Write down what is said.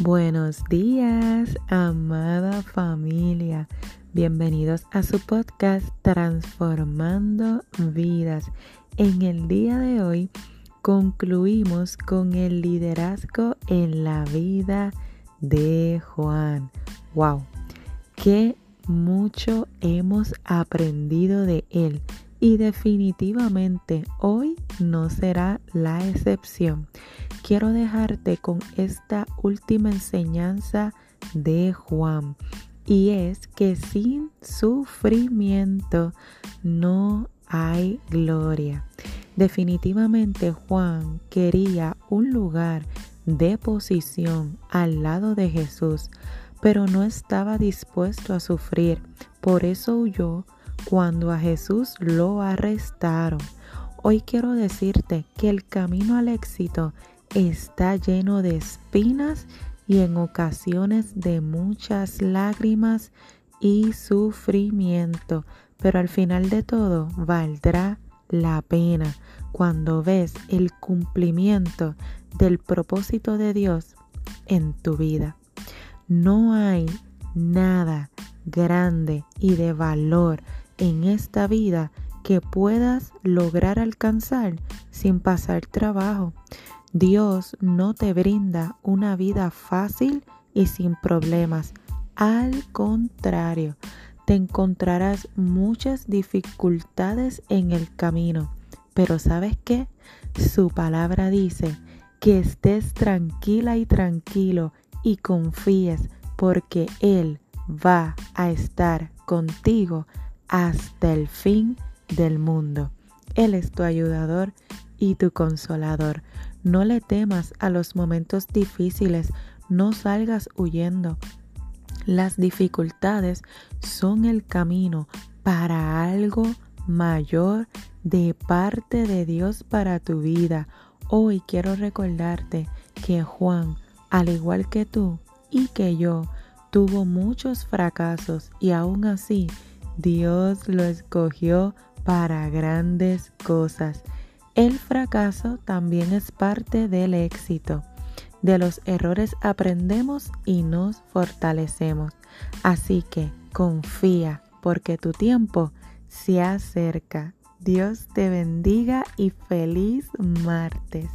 Buenos días, amada familia. Bienvenidos a su podcast Transformando Vidas. En el día de hoy concluimos con el liderazgo en la vida de Juan. ¡Wow! Qué mucho hemos aprendido de él y definitivamente hoy no será la excepción. Quiero dejarte con esta última enseñanza de Juan y es que sin sufrimiento no hay gloria. Definitivamente Juan quería un lugar de posición al lado de Jesús, pero no estaba dispuesto a sufrir. Por eso huyó cuando a Jesús lo arrestaron. Hoy quiero decirte que el camino al éxito está lleno de espinas y en ocasiones de muchas lágrimas y sufrimiento, pero al final de todo valdrá la pena cuando ves el cumplimiento del propósito de Dios en tu vida. No hay nada grande y de valor en esta vida que puedas lograr alcanzar sin pasar trabajo. Dios no te brinda una vida fácil y sin problemas. Al contrario, te encontrarás muchas dificultades en el camino. Pero ¿sabes qué? Su palabra dice que estés tranquila y tranquilo y confíes porque Él va a estar contigo hasta el fin del mundo. Él es tu ayudador y tu consolador. No le temas a los momentos difíciles, no salgas huyendo. Las dificultades son el camino para algo mayor de parte de Dios para tu vida. Hoy quiero recordarte que Juan, al igual que tú y que yo, tuvo muchos fracasos y aún así Dios lo escogió para grandes cosas. El fracaso también es parte del éxito. De los errores aprendemos y nos fortalecemos. Así que confía porque tu tiempo se acerca. Dios te bendiga y feliz martes.